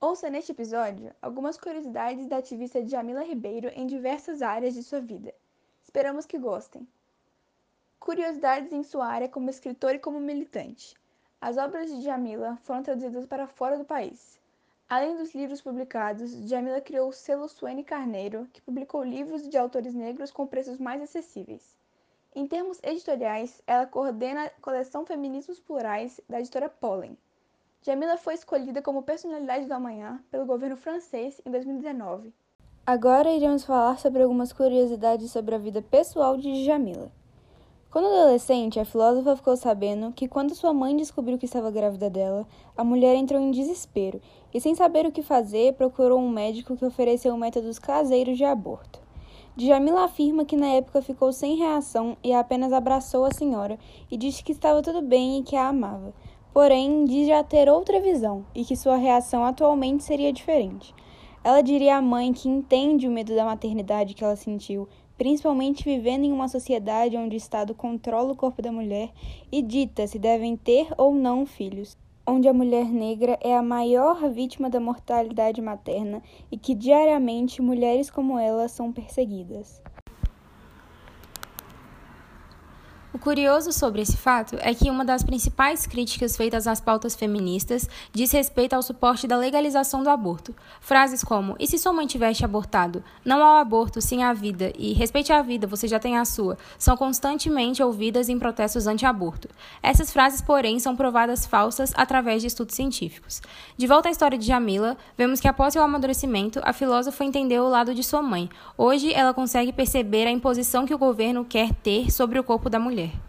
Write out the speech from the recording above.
Ouça neste episódio algumas curiosidades da ativista Jamila Ribeiro em diversas áreas de sua vida. Esperamos que gostem. Curiosidades em sua área como escritora e como militante. As obras de Jamila foram traduzidas para fora do país. Além dos livros publicados, Jamila criou o selo Suene Carneiro, que publicou livros de autores negros com preços mais acessíveis. Em termos editoriais, ela coordena a coleção Feminismos Plurais da editora Pollen. Jamila foi escolhida como personalidade do amanhã pelo governo francês em 2019. Agora iremos falar sobre algumas curiosidades sobre a vida pessoal de Jamila. Quando adolescente, a filósofa ficou sabendo que quando sua mãe descobriu que estava grávida dela, a mulher entrou em desespero e, sem saber o que fazer, procurou um médico que ofereceu métodos caseiros de aborto. Djamila afirma que na época ficou sem reação e apenas abraçou a senhora e disse que estava tudo bem e que a amava. Porém, diz já ter outra visão e que sua reação atualmente seria diferente. Ela diria à mãe que entende o medo da maternidade que ela sentiu, principalmente vivendo em uma sociedade onde o Estado controla o corpo da mulher e dita se devem ter ou não filhos onde a mulher negra é a maior vítima da mortalidade materna e que diariamente mulheres como ela são perseguidas. O curioso sobre esse fato é que uma das principais críticas feitas às pautas feministas diz respeito ao suporte da legalização do aborto. Frases como: e se sua mãe tivesse abortado? Não ao aborto, sim à vida, e respeite a vida, você já tem a sua, são constantemente ouvidas em protestos anti-aborto. Essas frases, porém, são provadas falsas através de estudos científicos. De volta à história de Jamila, vemos que após seu amadurecimento, a filósofa entendeu o lado de sua mãe. Hoje, ela consegue perceber a imposição que o governo quer ter sobre o corpo da mulher. mulher.